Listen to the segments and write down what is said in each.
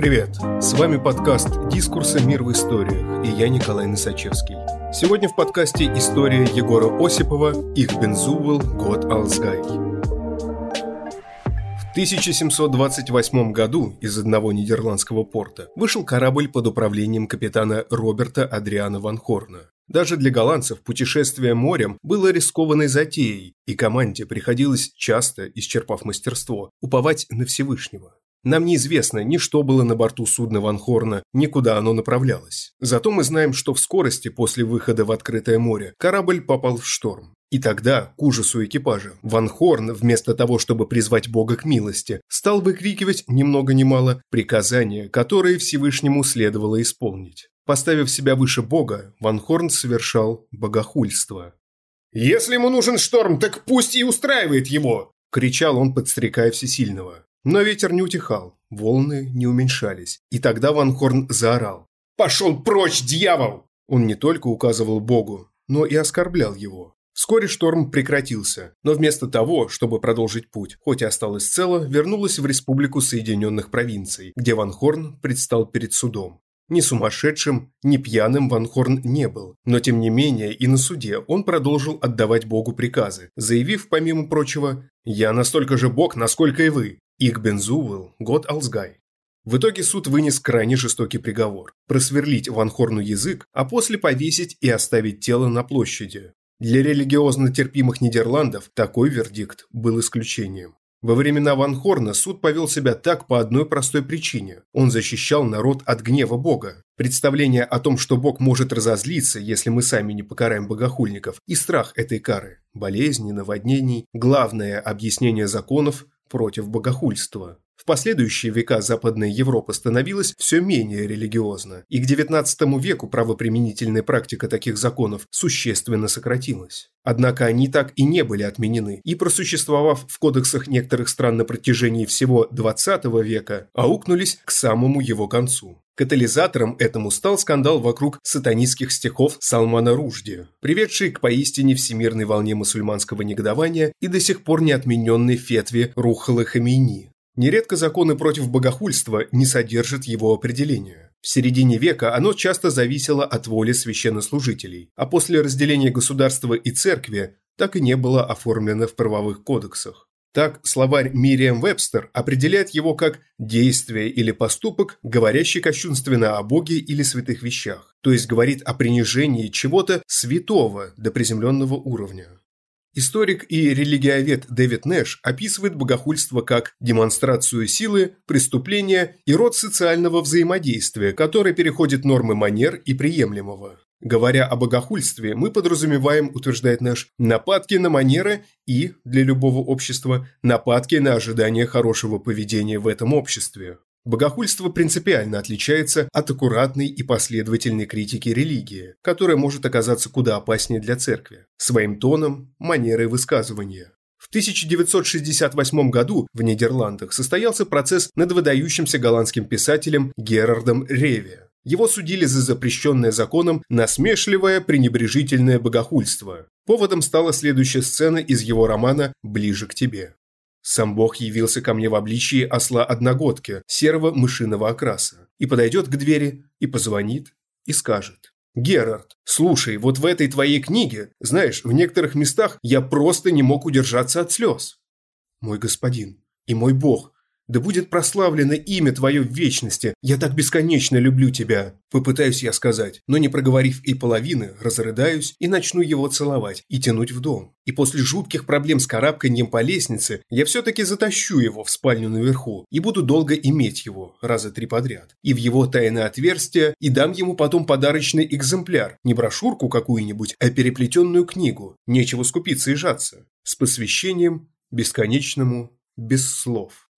Привет! С вами подкаст «Дискурсы. Мир в историях» и я Николай Носачевский. Сегодня в подкасте история Егора Осипова «Их Бензувел. Год Алсгай». В 1728 году из одного нидерландского порта вышел корабль под управлением капитана Роберта Адриана Ван Хорна. Даже для голландцев путешествие морем было рискованной затеей, и команде приходилось часто, исчерпав мастерство, уповать на Всевышнего. Нам неизвестно ни что было на борту судна Ван Хорна, ни куда оно направлялось. Зато мы знаем, что в скорости после выхода в открытое море корабль попал в шторм. И тогда, к ужасу экипажа, Ван Хорн, вместо того, чтобы призвать Бога к милости, стал выкрикивать ни много ни мало приказания, которые Всевышнему следовало исполнить. Поставив себя выше Бога, Ван Хорн совершал богохульство. «Если ему нужен шторм, так пусть и устраивает его!» – кричал он, подстрекая Всесильного. Но ветер не утихал, волны не уменьшались, и тогда Ван Хорн заорал. «Пошел прочь, дьявол!» Он не только указывал Богу, но и оскорблял его. Вскоре шторм прекратился, но вместо того, чтобы продолжить путь, хоть и осталось цело, вернулась в Республику Соединенных Провинций, где Ван Хорн предстал перед судом. Ни сумасшедшим, ни пьяным Ван Хорн не был, но тем не менее и на суде он продолжил отдавать Богу приказы, заявив, помимо прочего, «Я настолько же Бог, насколько и вы. Их Бензувел, год Алсгай». В итоге суд вынес крайне жестокий приговор – просверлить Ван Хорну язык, а после повесить и оставить тело на площади. Для религиозно терпимых Нидерландов такой вердикт был исключением. Во времена Ван Хорна суд повел себя так по одной простой причине. Он защищал народ от гнева Бога. Представление о том, что Бог может разозлиться, если мы сами не покараем богохульников, и страх этой кары, болезни, наводнений, главное объяснение законов против богохульства. В последующие века Западная Европа становилась все менее религиозна, и к XIX веку правоприменительная практика таких законов существенно сократилась. Однако они так и не были отменены, и просуществовав в кодексах некоторых стран на протяжении всего XX века, аукнулись к самому его концу. Катализатором этому стал скандал вокруг сатанистских стихов Салмана Ружди, приведший к поистине всемирной волне мусульманского негодования и до сих пор не отмененной фетве Рухала Хамейни, Нередко законы против богохульства не содержат его определения. В середине века оно часто зависело от воли священнослужителей, а после разделения государства и церкви так и не было оформлено в правовых кодексах. Так, словарь Мириам Вебстер определяет его как действие или поступок, говорящий кощунственно о Боге или святых вещах, то есть говорит о принижении чего-то святого до приземленного уровня. Историк и религиовед Дэвид Нэш описывает богохульство как демонстрацию силы, преступления и род социального взаимодействия, который переходит нормы манер и приемлемого. Говоря о богохульстве, мы подразумеваем, утверждает Нэш, нападки на манеры и, для любого общества, нападки на ожидание хорошего поведения в этом обществе. Богохульство принципиально отличается от аккуратной и последовательной критики религии, которая может оказаться куда опаснее для церкви, своим тоном, манерой высказывания. В 1968 году в Нидерландах состоялся процесс над выдающимся голландским писателем Герардом Реве. Его судили за запрещенное законом насмешливое пренебрежительное богохульство. Поводом стала следующая сцена из его романа «Ближе к тебе». Сам Бог явился ко мне в обличии осла-одногодки, серого мышиного окраса, и подойдет к двери, и позвонит, и скажет. «Герард, слушай, вот в этой твоей книге, знаешь, в некоторых местах я просто не мог удержаться от слез». «Мой господин и мой Бог, да будет прославлено имя Твое в вечности. Я так бесконечно люблю Тебя. Попытаюсь я сказать, но не проговорив и половины, разрыдаюсь и начну его целовать и тянуть в дом. И после жутких проблем с карабканьем по лестнице я все-таки затащу его в спальню наверху и буду долго иметь его, раза три подряд. И в его тайное отверстие и дам ему потом подарочный экземпляр, не брошюрку какую-нибудь, а переплетенную книгу. Нечего скупиться и жаться. С посвящением бесконечному без слов.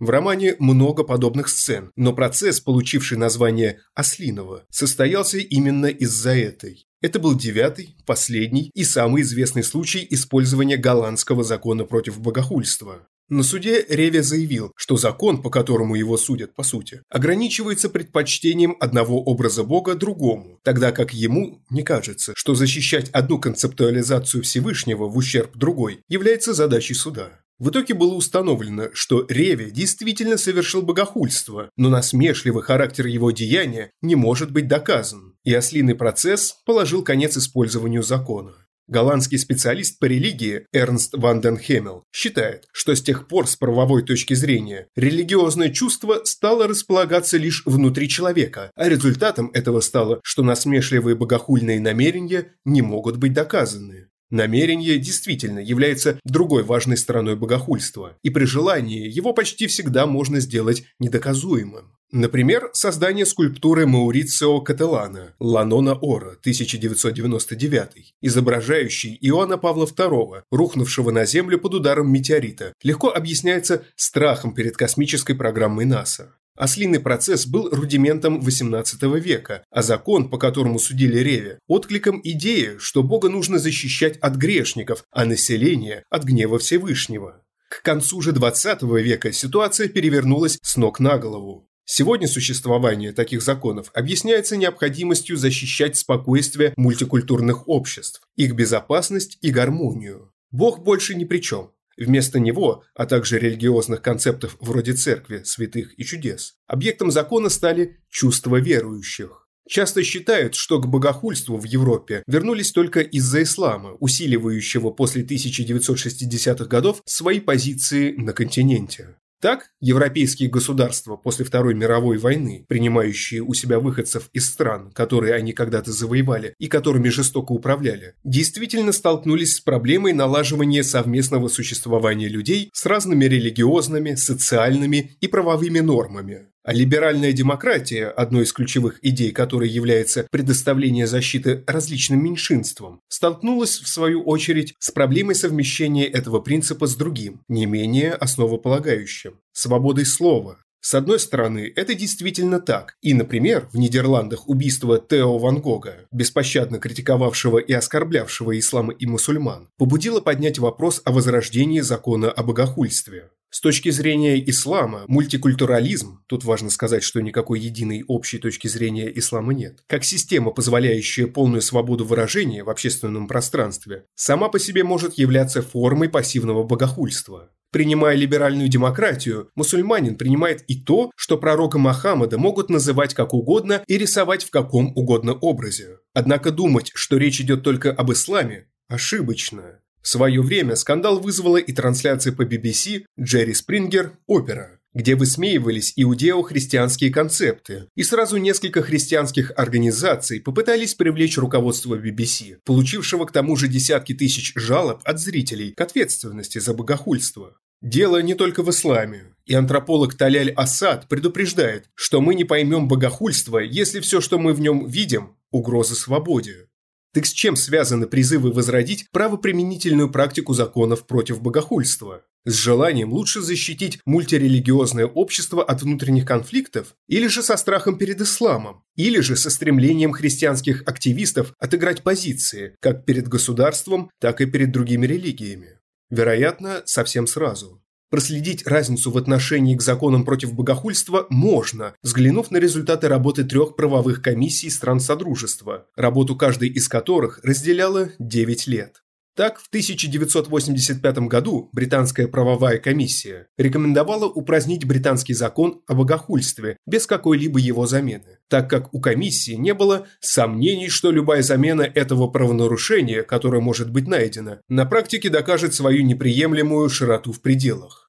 В романе много подобных сцен, но процесс, получивший название «Ослиного», состоялся именно из-за этой. Это был девятый, последний и самый известный случай использования голландского закона против богохульства. На суде Реве заявил, что закон, по которому его судят по сути, ограничивается предпочтением одного образа Бога другому, тогда как ему не кажется, что защищать одну концептуализацию Всевышнего в ущерб другой является задачей суда. В итоге было установлено, что Реве действительно совершил богохульство, но насмешливый характер его деяния не может быть доказан, и ослиный процесс положил конец использованию закона. Голландский специалист по религии Эрнст ван ден Хемел считает, что с тех пор с правовой точки зрения религиозное чувство стало располагаться лишь внутри человека, а результатом этого стало, что насмешливые богохульные намерения не могут быть доказаны. Намерение действительно является другой важной стороной богохульства, и при желании его почти всегда можно сделать недоказуемым. Например, создание скульптуры Маурицио Кателана «Ланона Ора» 1999, изображающей Иоанна Павла II, рухнувшего на Землю под ударом метеорита, легко объясняется страхом перед космической программой НАСА. Ослиный процесс был рудиментом XVIII века, а закон, по которому судили Реве, откликом идеи, что Бога нужно защищать от грешников, а население – от гнева Всевышнего. К концу же XX века ситуация перевернулась с ног на голову. Сегодня существование таких законов объясняется необходимостью защищать спокойствие мультикультурных обществ, их безопасность и гармонию. Бог больше ни при чем. Вместо него, а также религиозных концептов вроде церкви, святых и чудес, объектом закона стали чувства верующих. Часто считают, что к богохульству в Европе вернулись только из-за ислама, усиливающего после 1960-х годов свои позиции на континенте. Так, европейские государства после Второй мировой войны, принимающие у себя выходцев из стран, которые они когда-то завоевали и которыми жестоко управляли, действительно столкнулись с проблемой налаживания совместного существования людей с разными религиозными, социальными и правовыми нормами. А либеральная демократия, одной из ключевых идей которой является предоставление защиты различным меньшинствам, столкнулась, в свою очередь, с проблемой совмещения этого принципа с другим, не менее основополагающим – свободой слова. С одной стороны, это действительно так. И, например, в Нидерландах убийство Тео Ван Гога, беспощадно критиковавшего и оскорблявшего ислам и мусульман, побудило поднять вопрос о возрождении закона о богохульстве. С точки зрения ислама, мультикультурализм, тут важно сказать, что никакой единой общей точки зрения ислама нет, как система, позволяющая полную свободу выражения в общественном пространстве, сама по себе может являться формой пассивного богохульства. Принимая либеральную демократию, мусульманин принимает и то, что пророка Мохаммада могут называть как угодно и рисовать в каком угодно образе. Однако думать, что речь идет только об исламе, ошибочно. В свое время скандал вызвала и трансляция по BBC «Джерри Спрингер. Опера», где высмеивались иудео-христианские концепты, и сразу несколько христианских организаций попытались привлечь руководство BBC, получившего к тому же десятки тысяч жалоб от зрителей к ответственности за богохульство. Дело не только в исламе, и антрополог Таляль Асад предупреждает, что мы не поймем богохульство, если все, что мы в нем видим – угроза свободе. Так с чем связаны призывы возродить правоприменительную практику законов против богохульства? С желанием лучше защитить мультирелигиозное общество от внутренних конфликтов? Или же со страхом перед исламом? Или же со стремлением христианских активистов отыграть позиции, как перед государством, так и перед другими религиями? Вероятно, совсем сразу. Проследить разницу в отношении к законам против богохульства можно, взглянув на результаты работы трех правовых комиссий стран Содружества, работу каждой из которых разделяла 9 лет. Так, в 1985 году британская правовая комиссия рекомендовала упразднить британский закон о богохульстве без какой-либо его замены, так как у комиссии не было сомнений, что любая замена этого правонарушения, которое может быть найдено, на практике докажет свою неприемлемую широту в пределах.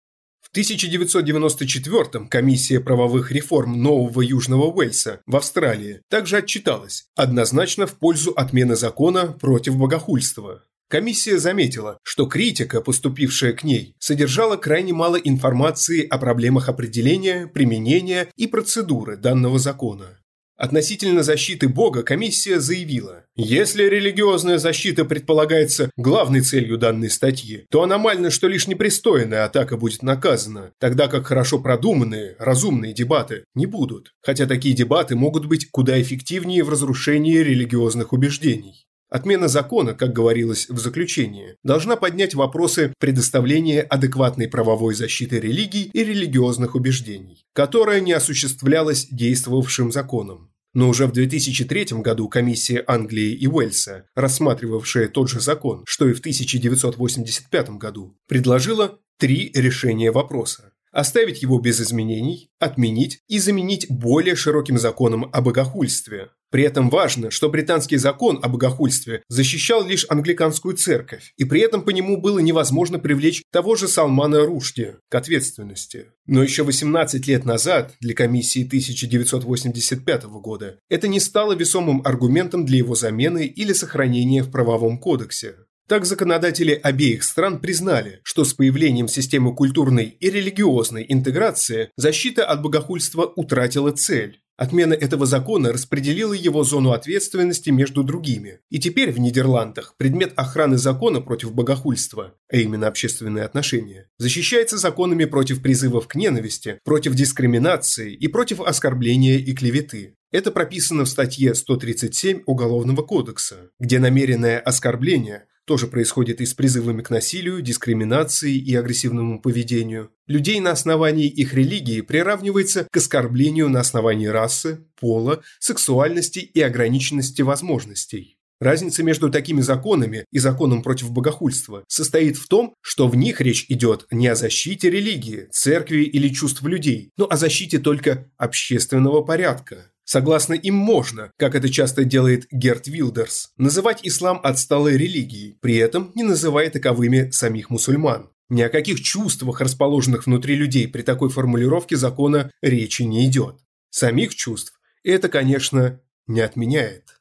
В 1994-м комиссия правовых реформ Нового Южного Уэльса в Австралии также отчиталась однозначно в пользу отмены закона против богохульства. Комиссия заметила, что критика, поступившая к ней, содержала крайне мало информации о проблемах определения, применения и процедуры данного закона. Относительно защиты Бога комиссия заявила, если религиозная защита предполагается главной целью данной статьи, то аномально, что лишь непристойная атака будет наказана, тогда как хорошо продуманные, разумные дебаты не будут, хотя такие дебаты могут быть куда эффективнее в разрушении религиозных убеждений. Отмена закона, как говорилось в заключении, должна поднять вопросы предоставления адекватной правовой защиты религий и религиозных убеждений, которая не осуществлялась действовавшим законом. Но уже в 2003 году комиссия Англии и Уэльса, рассматривавшая тот же закон, что и в 1985 году, предложила три решения вопроса. Оставить его без изменений, отменить и заменить более широким законом о богохульстве. При этом важно, что британский закон о богохульстве защищал лишь англиканскую церковь, и при этом по нему было невозможно привлечь того же Салмана Рушди к ответственности. Но еще 18 лет назад, для комиссии 1985 года, это не стало весомым аргументом для его замены или сохранения в правовом кодексе. Так законодатели обеих стран признали, что с появлением системы культурной и религиозной интеграции защита от богохульства утратила цель. Отмена этого закона распределила его зону ответственности между другими. И теперь в Нидерландах предмет охраны закона против богохульства, а именно общественные отношения, защищается законами против призывов к ненависти, против дискриминации и против оскорбления и клеветы. Это прописано в статье 137 Уголовного кодекса, где намеренное оскорбление тоже происходит и с призывами к насилию, дискриминации и агрессивному поведению. Людей на основании их религии приравнивается к оскорблению на основании расы, пола, сексуальности и ограниченности возможностей. Разница между такими законами и законом против богохульства состоит в том, что в них речь идет не о защите религии, церкви или чувств людей, но о защите только общественного порядка. Согласно им можно, как это часто делает Герт Вилдерс, называть ислам отсталой религией, при этом не называя таковыми самих мусульман. Ни о каких чувствах, расположенных внутри людей при такой формулировке закона, речи не идет. Самих чувств это, конечно, не отменяет.